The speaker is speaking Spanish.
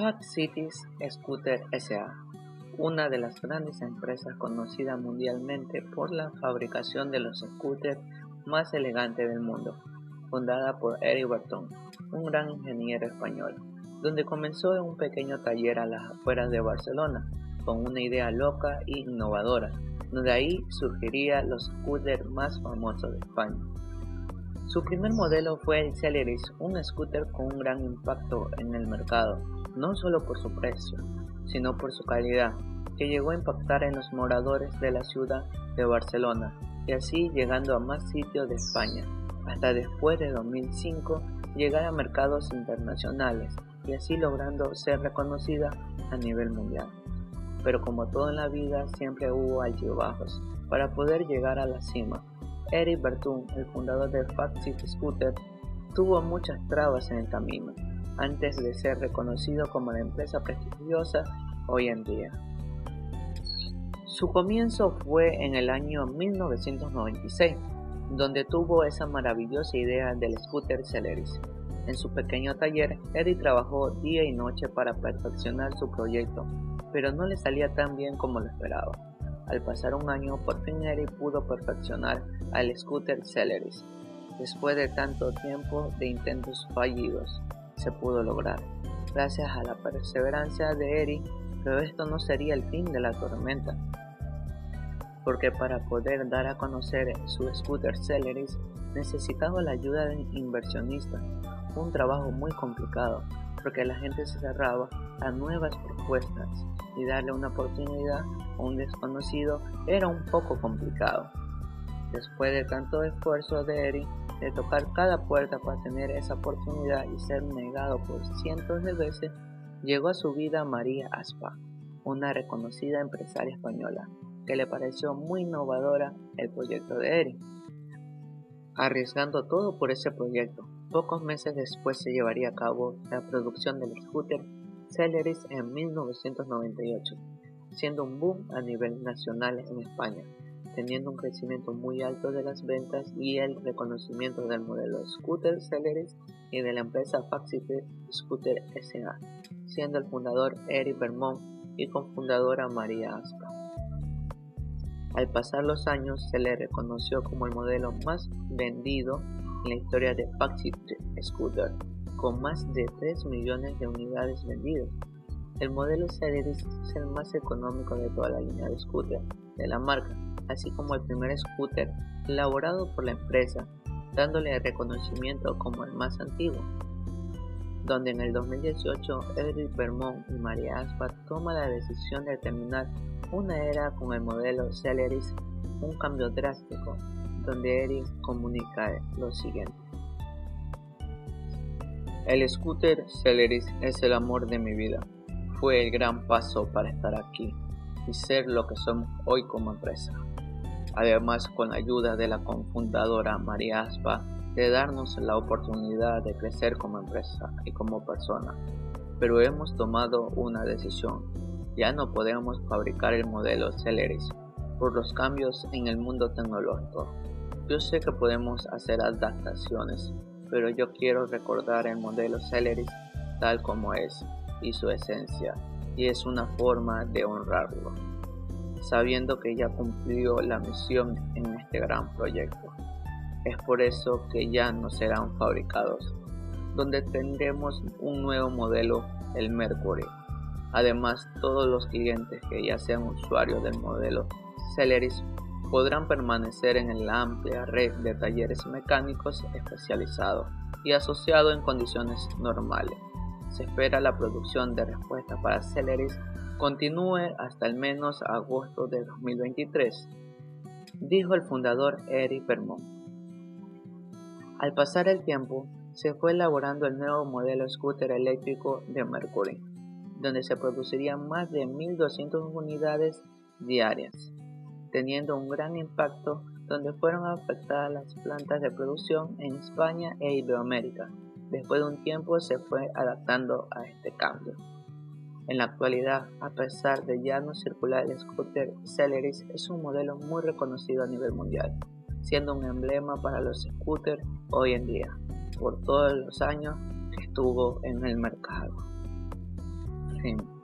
Fact Cities Scooter SA, una de las grandes empresas conocidas mundialmente por la fabricación de los scooters más elegantes del mundo, fundada por Eric Berton, un gran ingeniero español, donde comenzó en un pequeño taller a las afueras de Barcelona, con una idea loca e innovadora, donde ahí surgirían los scooters más famosos de España. Su primer modelo fue el Celeris, un scooter con un gran impacto en el mercado, no solo por su precio, sino por su calidad, que llegó a impactar en los moradores de la ciudad de Barcelona y así llegando a más sitios de España, hasta después de 2005 llegar a mercados internacionales y así logrando ser reconocida a nivel mundial. Pero como todo en la vida siempre hubo altibajos para poder llegar a la cima Eric Bertun, el fundador de City Scooter, tuvo muchas trabas en el camino antes de ser reconocido como la empresa prestigiosa hoy en día. Su comienzo fue en el año 1996, donde tuvo esa maravillosa idea del scooter Celeris. En su pequeño taller, Eric trabajó día y noche para perfeccionar su proyecto, pero no le salía tan bien como lo esperaba. Al pasar un año, por fin Eric pudo perfeccionar al scooter Celeris. Después de tanto tiempo de intentos fallidos, se pudo lograr, gracias a la perseverancia de Eric, pero esto no sería el fin de la tormenta, porque para poder dar a conocer su scooter Celeris necesitaba la ayuda de inversionistas, un trabajo muy complicado, porque la gente se cerraba a nuevas propuestas y darle una oportunidad a un desconocido era un poco complicado. Después de tanto esfuerzo de Eric de tocar cada puerta para tener esa oportunidad y ser negado por cientos de veces, llegó a su vida María Aspa, una reconocida empresaria española, que le pareció muy innovadora el proyecto de Eric. Arriesgando todo por ese proyecto, pocos meses después se llevaría a cabo la producción del scooter Celeris en 1998, siendo un boom a nivel nacional en España, teniendo un crecimiento muy alto de las ventas y el reconocimiento del modelo Scooter Celeris y de la empresa Faxite Scooter SA, siendo el fundador Eric Vermont y cofundadora María Aspa. Al pasar los años se le reconoció como el modelo más vendido en la historia de Faxite Scooter con más de 3 millones de unidades vendidas. El modelo Celeris es el más económico de toda la línea de scooter de la marca, así como el primer scooter elaborado por la empresa, dándole reconocimiento como el más antiguo. Donde en el 2018 Edric Vermont y María Aspa toman la decisión de terminar una era con el modelo Celeris, un cambio drástico, Eric comunica lo siguiente. El scooter Celeris es el amor de mi vida. Fue el gran paso para estar aquí y ser lo que somos hoy como empresa. Además, con la ayuda de la confundadora María Aspa, de darnos la oportunidad de crecer como empresa y como persona. Pero hemos tomado una decisión. Ya no podemos fabricar el modelo Celeris por los cambios en el mundo tecnológico. Yo sé que podemos hacer adaptaciones pero yo quiero recordar el modelo Celeris tal como es y su esencia, y es una forma de honrarlo, sabiendo que ya cumplió la misión en este gran proyecto. Es por eso que ya no serán fabricados, donde tendremos un nuevo modelo, el Mercury. Además, todos los clientes que ya sean usuarios del modelo Celeris podrán permanecer en la amplia red de talleres mecánicos especializados y asociados en condiciones normales. Se espera la producción de respuesta para Celeris continúe hasta al menos agosto de 2023, dijo el fundador Eric Vermont. Al pasar el tiempo, se fue elaborando el nuevo modelo scooter eléctrico de Mercury, donde se producirían más de 1.200 unidades diarias teniendo un gran impacto donde fueron afectadas las plantas de producción en España e Iberoamérica. Después de un tiempo se fue adaptando a este cambio. En la actualidad, a pesar de ya no circular el scooter Celeris, es un modelo muy reconocido a nivel mundial, siendo un emblema para los scooters hoy en día, por todos los años que estuvo en el mercado. Fin.